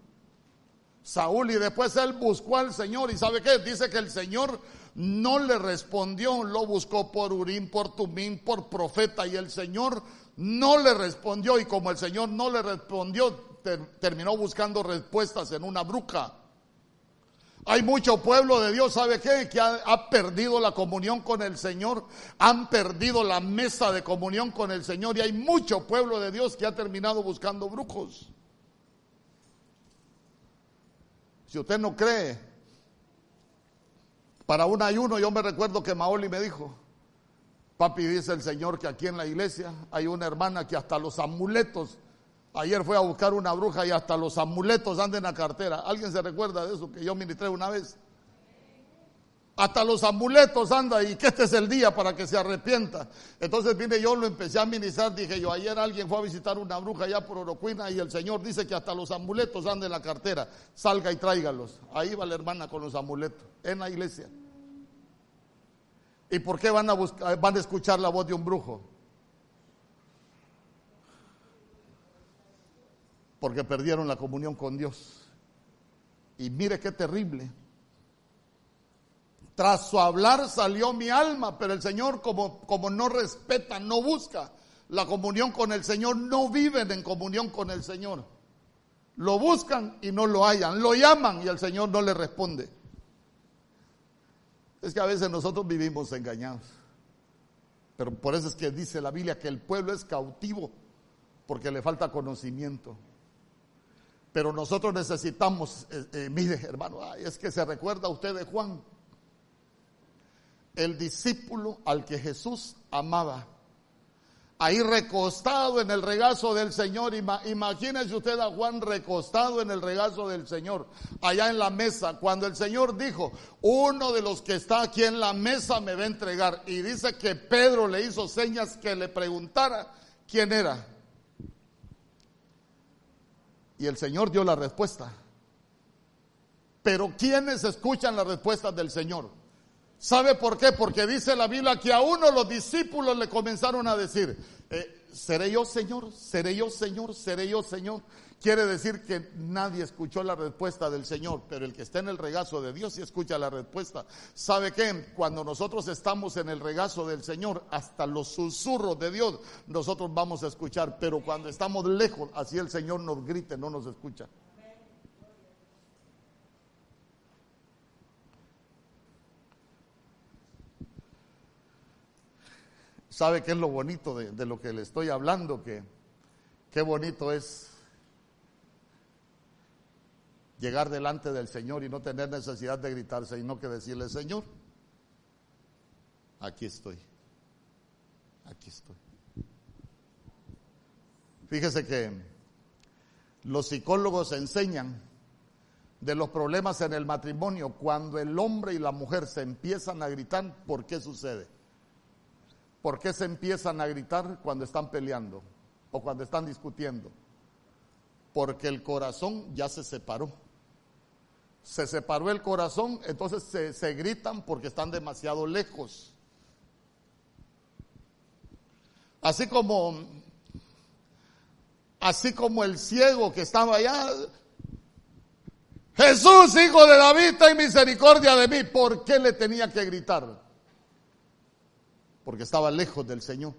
Saúl y después él buscó al Señor y sabe qué, dice que el Señor no le respondió, lo buscó por Urín, por Tumín, por profeta y el Señor no le respondió y como el Señor no le respondió, terminó buscando respuestas en una bruja. Hay mucho pueblo de Dios, ¿sabe qué? Que ha, perdido la comunión con el Señor, han perdido la mesa de comunión con el Señor y hay mucho pueblo de Dios que ha terminado buscando brujos. Si usted no cree, para un ayuno yo me recuerdo que Maoli me dijo, papi dice el Señor que aquí en la iglesia hay una hermana que hasta los amuletos Ayer fue a buscar una bruja y hasta los amuletos andan en la cartera. ¿Alguien se recuerda de eso que yo ministré una vez? Hasta los amuletos anda y que este es el día para que se arrepienta. Entonces vine yo, lo empecé a ministrar, dije yo, ayer alguien fue a visitar una bruja allá por Orocuina y el Señor dice que hasta los amuletos andan en la cartera, salga y tráigalos. Ahí va la hermana con los amuletos, en la iglesia. ¿Y por qué van a, buscar, van a escuchar la voz de un brujo? Porque perdieron la comunión con Dios. Y mire qué terrible. Tras su hablar salió mi alma, pero el Señor como, como no respeta, no busca la comunión con el Señor, no viven en comunión con el Señor. Lo buscan y no lo hallan, lo llaman y el Señor no le responde. Es que a veces nosotros vivimos engañados. Pero por eso es que dice la Biblia que el pueblo es cautivo porque le falta conocimiento. Pero nosotros necesitamos, eh, eh, mire hermano, es que se recuerda usted de Juan el discípulo al que Jesús amaba. Ahí recostado en el regazo del Señor. Imagínese usted a Juan recostado en el regazo del Señor, allá en la mesa, cuando el Señor dijo, uno de los que está aquí en la mesa me va a entregar. Y dice que Pedro le hizo señas que le preguntara quién era. Y el Señor dio la respuesta. Pero ¿quiénes escuchan las respuestas del Señor? ¿Sabe por qué? Porque dice la Biblia que a uno los discípulos le comenzaron a decir, eh, ¿seré yo Señor? ¿Seré yo Señor? ¿Seré yo Señor? Quiere decir que nadie escuchó la respuesta del Señor, pero el que está en el regazo de Dios sí escucha la respuesta. ¿Sabe qué? Cuando nosotros estamos en el regazo del Señor, hasta los susurros de Dios, nosotros vamos a escuchar, pero cuando estamos lejos, así el Señor nos grite, no nos escucha. ¿Sabe qué es lo bonito de, lo que le estoy hablando? Que qué bonito es llegar delante del Señor y no tener necesidad de gritarse, sino que decirle, Señor, aquí estoy, aquí estoy. Fíjese que los psicólogos enseñan de los problemas en el matrimonio cuando el hombre y la mujer se empiezan a gritar, ¿por qué sucede? ¿Por qué se empiezan a gritar cuando están peleando o cuando están discutiendo? Porque el corazón ya se separó. Se separó el corazón, entonces se, gritan porque están demasiado lejos. Así como, así como el ciego que estaba allá, Jesús, hijo de David, ten misericordia de mí. ¿Por qué le tenía que gritar? porque estaba lejos del Señor.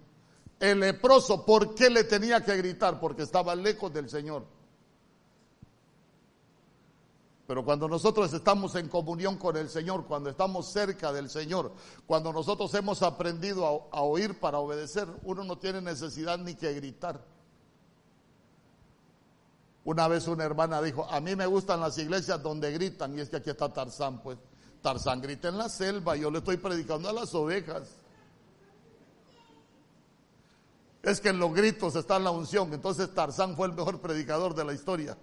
El leproso, ¿por qué le tenía que gritar? Porque estaba lejos del Señor. Pero cuando nosotros estamos en comunión con el Señor, cuando estamos cerca del Señor, cuando nosotros hemos aprendido a, oír para obedecer, uno no tiene necesidad ni que gritar. Una vez una hermana dijo, a mí me gustan las iglesias donde gritan, y es que aquí está Tarzán, pues Tarzán grita en la selva, yo le estoy predicando a las ovejas. Es que en los gritos está la unción. Entonces Tarzán fue el mejor predicador de la historia.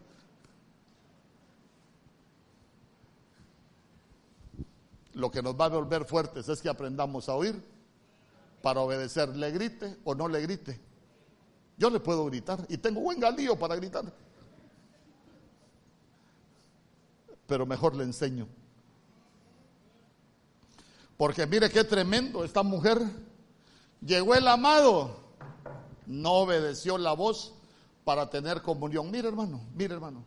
Lo que nos va a volver fuertes es que aprendamos a oír para obedecer, le grite o no le grite. Yo le puedo gritar y tengo buen galío para gritar. Pero mejor le enseño. Porque mire qué tremendo esta mujer. Llegó el amado no obedeció la voz para tener comunión. Mire hermano, mire hermano.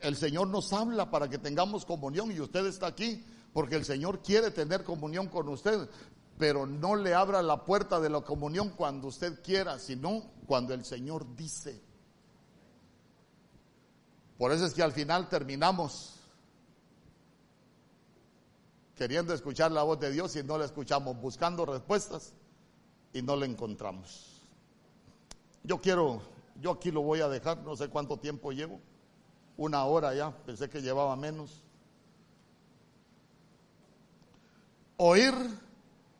El Señor nos habla para que tengamos comunión y usted está aquí porque el Señor quiere tener comunión con usted, pero no le abra la puerta de la comunión cuando usted quiera, sino cuando el Señor dice. Por eso es que al final terminamos queriendo escuchar la voz de Dios y no la escuchamos, buscando respuestas y no le encontramos. Yo quiero, yo aquí lo voy a dejar, no sé cuánto tiempo llevo, una hora ya, pensé que llevaba menos. Oír